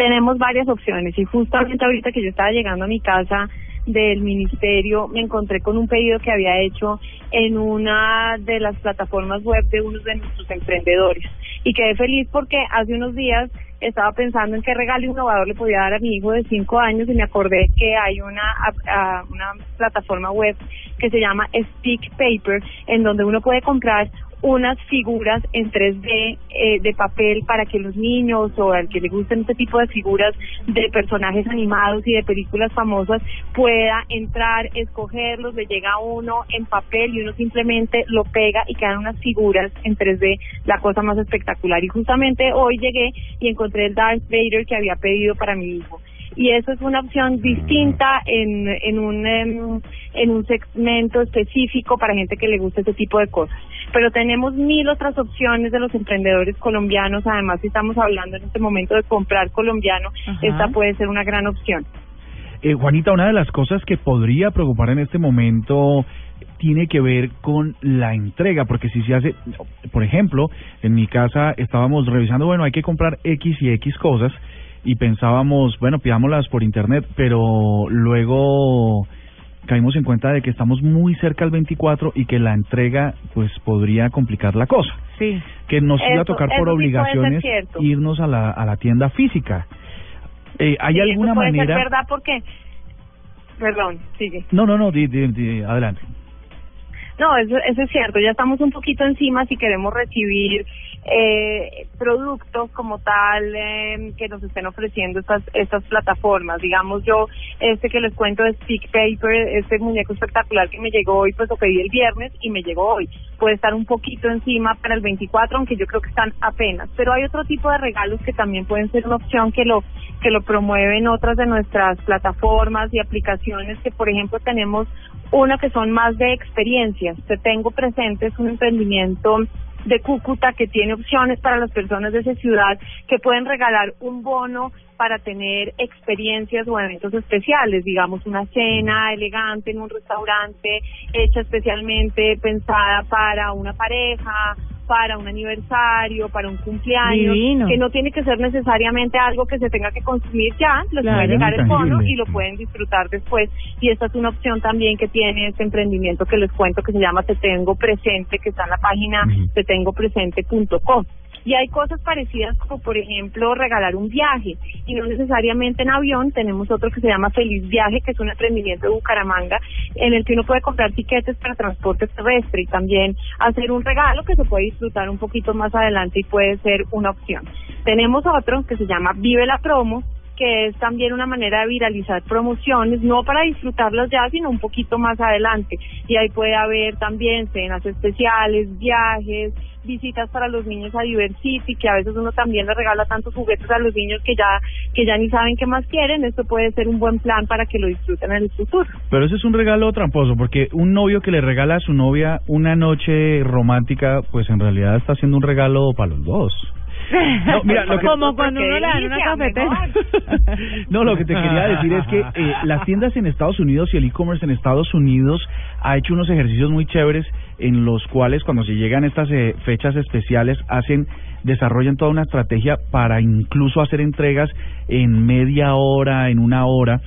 Tenemos varias opciones y justamente ahorita que yo estaba llegando a mi casa del ministerio me encontré con un pedido que había hecho en una de las plataformas web de uno de nuestros emprendedores. Y quedé feliz porque hace unos días estaba pensando en qué regalo innovador le podía dar a mi hijo de cinco años y me acordé que hay una, una plataforma web que se llama Stick Paper en donde uno puede comprar unas figuras en 3D eh, de papel para que los niños o al que le gusten este tipo de figuras de personajes animados y de películas famosas pueda entrar, escogerlos, le llega uno en papel y uno simplemente lo pega y quedan unas figuras en 3D, la cosa más espectacular. Y justamente hoy llegué y encontré el Darth Vader que había pedido para mi hijo y eso es una opción distinta en, en, un, em, en, un segmento específico para gente que le gusta ese tipo de cosas. Pero tenemos mil otras opciones de los emprendedores colombianos. Además, si estamos hablando en este momento de comprar colombiano, esta puede ser una gran opción. Eh, Juanita, una de las cosas que podría preocupar en este momento tiene que ver con la entrega, porque si se hace, por ejemplo, en mi casa estábamos revisando, bueno, hay que comprar X y X cosas, y pensábamos, bueno, pidámoslas por internet, pero luego caímos en cuenta de que estamos muy cerca al 24 y que la entrega pues podría complicar la cosa. Sí. Que nos iba a tocar por obligaciones irnos a la, a la tienda física. Eh, ¿Hay alguna puede manera? Ser verdad porque... Perdón, sigue. No, no, no, di, di, adelante. No, eso, eso es cierto. Ya estamos un poquito encima si queremos recibir eh, productos como tal eh, que nos estén ofreciendo estas estas plataformas. Digamos yo, este que les cuento de Stick Paper, este muñeco espectacular que me llegó hoy, pues lo pedí el viernes y me llegó hoy. Puede estar un poquito encima para el 24, aunque yo creo que están apenas. Pero hay otro tipo de regalos que también pueden ser una opción que lo que lo promueven otras de nuestras plataformas y aplicaciones que por ejemplo tenemos una que son más de experiencias. Te tengo presente es un emprendimiento de Cúcuta que tiene opciones para las personas de esa ciudad que pueden regalar un bono para tener experiencias o eventos especiales, digamos una cena elegante en un restaurante hecha especialmente pensada para una pareja para un aniversario, para un cumpleaños, que no tiene que ser necesariamente algo que se tenga que consumir ya, les puede llegar el bono y lo pueden disfrutar después. Y esta es una opción también que tiene este emprendimiento que les cuento que se llama Te Tengo Presente, que está en la página tetengopresente.com. Y hay cosas parecidas como, por ejemplo, regalar un viaje, y no necesariamente en avión. Tenemos otro que se llama Feliz Viaje, que es un emprendimiento de Bucaramanga, en el que uno puede comprar tiquetes para transporte terrestre y también hacer un regalo que se puede disfrutar un poquito más adelante y puede ser una opción. Tenemos otro que se llama Vive la Promo, que es también una manera de viralizar promociones, no para disfrutarlas ya, sino un poquito más adelante. Y ahí puede haber también cenas especiales, viajes, visitas para los niños a Diversity, que a veces uno también le regala tantos juguetes a los niños que ya que ya ni saben qué más quieren. Esto puede ser un buen plan para que lo disfruten en el futuro. Pero ese es un regalo tramposo, porque un novio que le regala a su novia una noche romántica, pues en realidad está haciendo un regalo para los dos. No, mira, lo que, Como cuando uno le da una cafetera. no, lo que te quería decir es que eh, las tiendas en Estados Unidos y el e-commerce en Estados Unidos ha hecho unos ejercicios muy chéveres en los cuales cuando se llegan estas eh, fechas especiales hacen desarrollan toda una estrategia para incluso hacer entregas en media hora, en una hora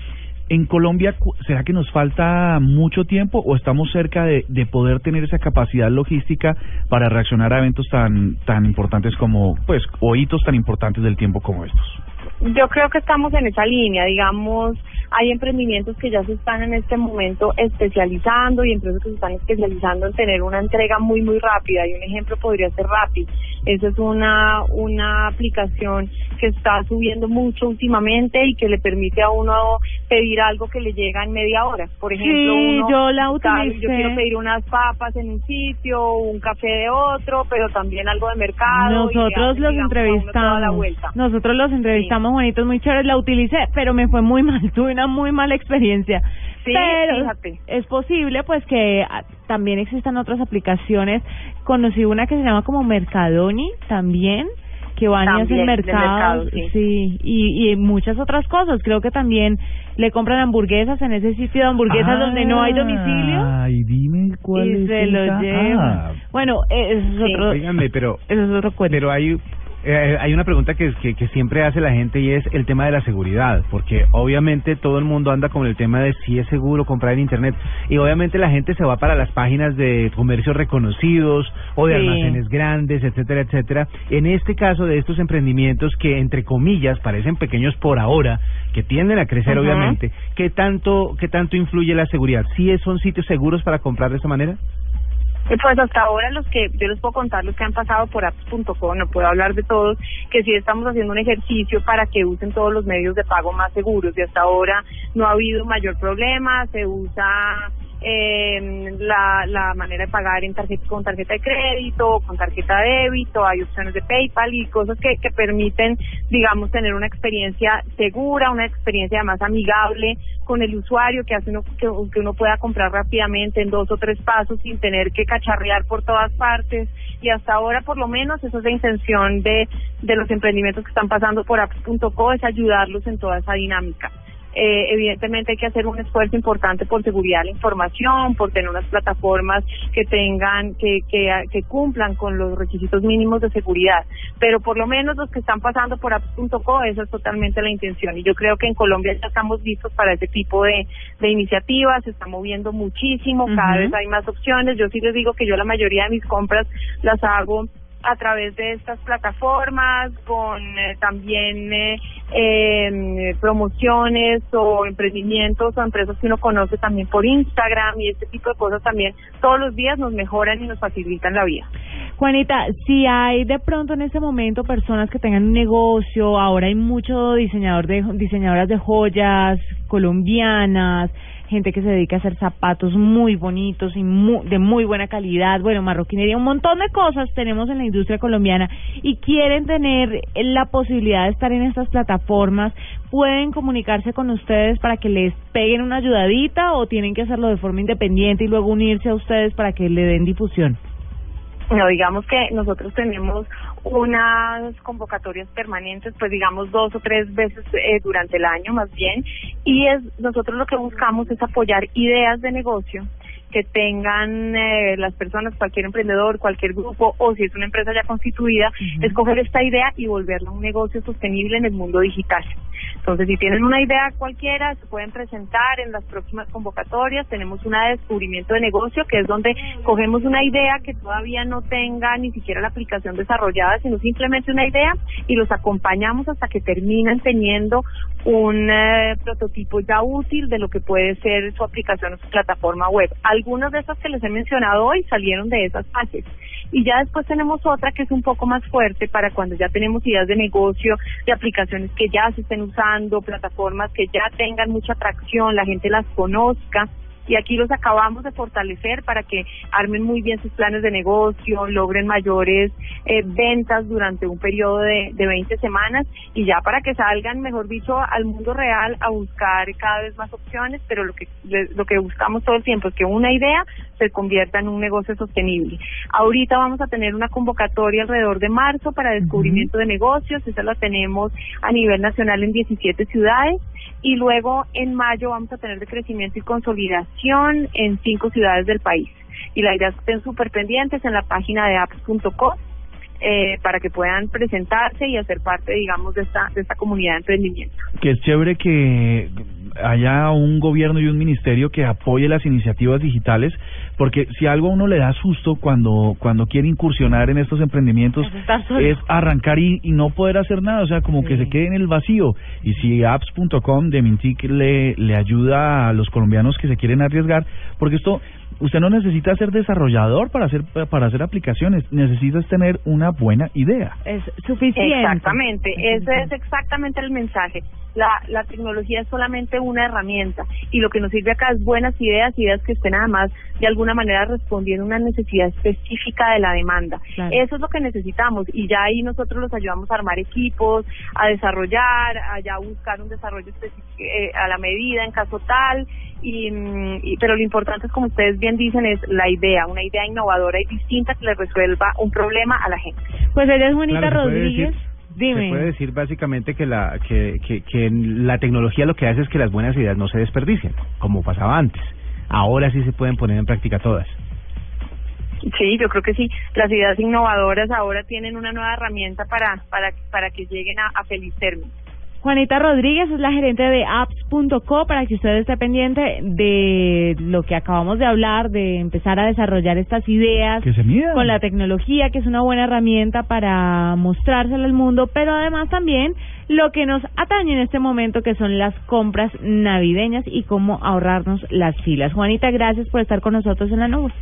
en Colombia, ¿será que nos falta mucho tiempo o estamos cerca de, de, poder tener esa capacidad logística para reaccionar a eventos tan tan importantes como, pues, o hitos tan importantes del tiempo como estos? Yo creo que estamos en esa línea, digamos, hay emprendimientos que ya se están en este momento especializando y empresas que se están especializando en tener una entrega muy muy rápida y un ejemplo podría ser Rappi. Esa es una una aplicación que está subiendo mucho últimamente y que le permite a uno pedir algo que le llega en media hora. Por ejemplo, sí, yo la utilicé. yo quiero pedir unas papas en un sitio, un café de otro, pero también algo de mercado. Nosotros los entrevistamos. Nosotros los entrevistamos bonitos, muy chéveres, la utilicé, pero me fue muy mal, tuve una muy mala experiencia. pero es posible pues que ah, también existan otras aplicaciones. Conocí una que se llama como Mercadoni también que van a hacer mercado, sí, y, y muchas otras cosas. Creo que también le compran hamburguesas en ese sitio de hamburguesas donde no hay domicilio. Ay, dime cuál y se lo llevan. Bueno, eso es otro. pero, eso es otro cuento. Pero hay Eh, hay una pregunta que, que, que, siempre hace la gente y es el tema de la seguridad, porque obviamente todo el mundo anda con el tema de si es seguro comprar en Internet y obviamente la gente se va para las páginas de comercios reconocidos o de almacenes grandes, etcétera, etcétera. En este caso de estos emprendimientos que entre comillas parecen pequeños por ahora, que tienden a crecer obviamente, ¿qué tanto, ¿qué tanto influye la seguridad? ¿Sí son sitios seguros para comprar de esta manera? Pues hasta ahora los que yo les puedo contar los que han pasado por apps.com, no puedo hablar de todos, que sí estamos haciendo un ejercicio para que usen todos los medios de pago más seguros y hasta ahora no ha habido mayor problema, se usa eh, la, la manera de pagar en tarjeta, con tarjeta de crédito, con tarjeta de débito, hay opciones de PayPal y cosas que, que permiten, digamos, tener una experiencia segura, una experiencia más amigable con el usuario que hace uno, que, que uno pueda comprar rápidamente en dos o tres pasos sin tener que cacharrear por todas partes y hasta ahora por lo menos esa es la intención de, de los emprendimientos que están pasando por apps.co es ayudarlos en toda esa dinámica. Eh, evidentemente hay que hacer un esfuerzo importante por seguridad de la información, por tener unas plataformas que tengan, que, que, que cumplan con los requisitos mínimos de seguridad. Pero por lo menos los que están pasando por apps.co, esa es totalmente la intención. Y yo creo que en Colombia ya estamos listos para ese tipo de, de iniciativas, se está moviendo muchísimo, cada vez hay más opciones. Yo sí les digo que yo la mayoría de mis compras las hago a través de estas plataformas, con eh, también eh, eh, promociones o emprendimientos o empresas que uno conoce también por Instagram y este tipo de cosas también todos los días nos mejoran y nos facilitan la vida. Juanita, si hay de pronto en este momento personas que tengan un negocio, ahora hay mucho diseñador de diseñadoras de joyas colombianas, gente que se dedica a hacer zapatos muy bonitos y de muy buena calidad, bueno, marroquinería, un montón de cosas tenemos en la industria colombiana y quieren tener la posibilidad de estar en estas plataformas, pueden comunicarse con ustedes para que les peguen una ayudadita o tienen que hacerlo de forma independiente y luego unirse a ustedes para que le den difusión. No, digamos que nosotros tenemos unas convocatorias permanentes, pues digamos dos o tres veces eh, durante el año más bien, y es nosotros lo que buscamos es apoyar ideas de negocio que tengan eh, las personas, cualquier emprendedor, cualquier grupo o si es una empresa ya constituida, escoger esta idea y volverla un negocio sostenible en el mundo digital. Entonces, si tienen una idea cualquiera, se pueden presentar en las próximas convocatorias. Tenemos una de descubrimiento de negocio, que es donde cogemos una idea que todavía no tenga ni siquiera la aplicación desarrollada, sino simplemente una idea y los acompañamos hasta que terminan teniendo un eh, prototipo ya útil de lo que puede ser su aplicación o su plataforma web. Algunas de esas que les he mencionado hoy salieron de esas fases. Y ya después tenemos otra que es un poco más fuerte para cuando ya tenemos ideas de negocio, de aplicaciones que ya se estén usando, plataformas que ya tengan mucha atracción, la gente las conozca y aquí los acabamos de fortalecer para que armen muy bien sus planes de negocio, logren mayores eh, ventas durante un periodo de, de 20 semanas y ya para que salgan, mejor dicho, al mundo real a buscar cada vez más opciones, pero lo que lo que buscamos todo el tiempo es que una idea se convierta en un negocio sostenible. Ahorita vamos a tener una convocatoria alrededor de marzo para descubrimiento de negocios, esa la tenemos a nivel nacional en 17 ciudades y luego en mayo vamos a tener de crecimiento y consolidación en cinco ciudades del país. Y la idea es que estén súper pendientes en la página de apps.co eh, para que puedan presentarse y hacer parte, digamos, de esta, de esta comunidad de emprendimiento. Es chévere que haya un gobierno y un ministerio que apoye las iniciativas digitales, porque si algo a uno le da susto cuando cuando quiere incursionar en estos emprendimientos es arrancar y, no poder hacer nada, o sea, como que se quede en el vacío. Y si apps.com de Mintic le, le ayuda a los colombianos que se quieren arriesgar, porque esto usted no necesita ser desarrollador para hacer para hacer aplicaciones, necesitas tener una buena idea. Es suficiente. Exactamente, ese es exactamente el mensaje. La, la tecnología es solamente una herramienta y lo que nos sirve acá es buenas ideas, ideas que estén además de alguna manera respondiendo a una necesidad específica de la demanda. Eso es lo que necesitamos y ya ahí nosotros los ayudamos a armar equipos, a desarrollar, a ya buscar un desarrollo específico eh, a la medida en caso tal Mm, y, pero lo importante es como ustedes bien dicen es la idea, una idea innovadora y distinta que le resuelva un problema a la gente. Pues ella es Juanita Rodríguez. Dime. Se puede decir básicamente que la que, que, que la tecnología lo que hace es que las buenas ideas no se desperdicien, como pasaba antes. Ahora sí se pueden poner en práctica todas. Sí, yo creo que sí. Las ideas innovadoras ahora tienen una nueva herramienta para para para que lleguen a, a feliz término. Juanita Rodríguez es la gerente de apps.co para que usted esté pendiente de lo que acabamos de hablar, de empezar a desarrollar estas ideas con la tecnología, que es una buena herramienta para mostrárselo al mundo, pero además también lo que nos atañe en este momento, que son las compras navideñas y cómo ahorrarnos las filas. Juanita, gracias por estar con nosotros en la nube.